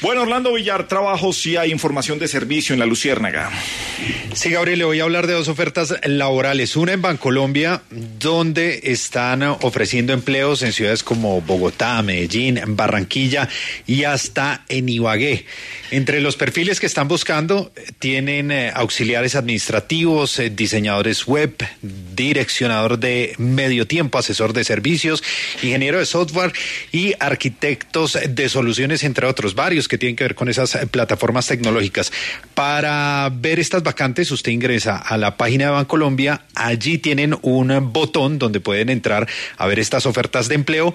Bueno, Orlando Villar, trabajo sí hay información de servicio en la Luciérnaga. Sí, Gabriel, le voy a hablar de dos ofertas laborales. Una en Bancolombia, donde están ofreciendo empleos en ciudades como Bogotá, Medellín, Barranquilla y hasta en Ibagué. Entre los perfiles que están buscando tienen eh, auxiliares administrativos, eh, diseñadores web, direccionador de medio tiempo, asesor de servicios, ingeniero de software y arquitectos de soluciones, entre otros, varios que tienen que ver con esas plataformas tecnológicas. Para ver estas vacantes, usted ingresa a la página de Bancolombia, allí tienen un botón donde pueden entrar a ver estas ofertas de empleo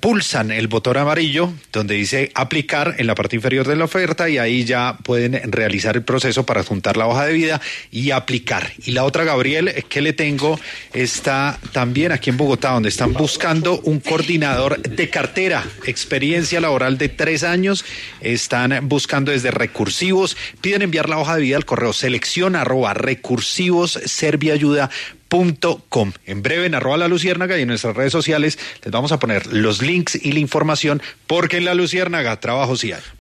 pulsan el botón amarillo donde dice aplicar en la parte inferior de la oferta y ahí ya pueden realizar el proceso para juntar la hoja de vida y aplicar. Y la otra, Gabriel, que le tengo, está también aquí en Bogotá, donde están buscando un coordinador de cartera, experiencia laboral de tres años, están buscando desde recursivos, piden enviar la hoja de vida al correo selección arroba recursivos serviayuda Com. En breve en arroba la luciérnaga y en nuestras redes sociales les vamos a poner los links y la información porque en la luciérnaga trabajo sí hay.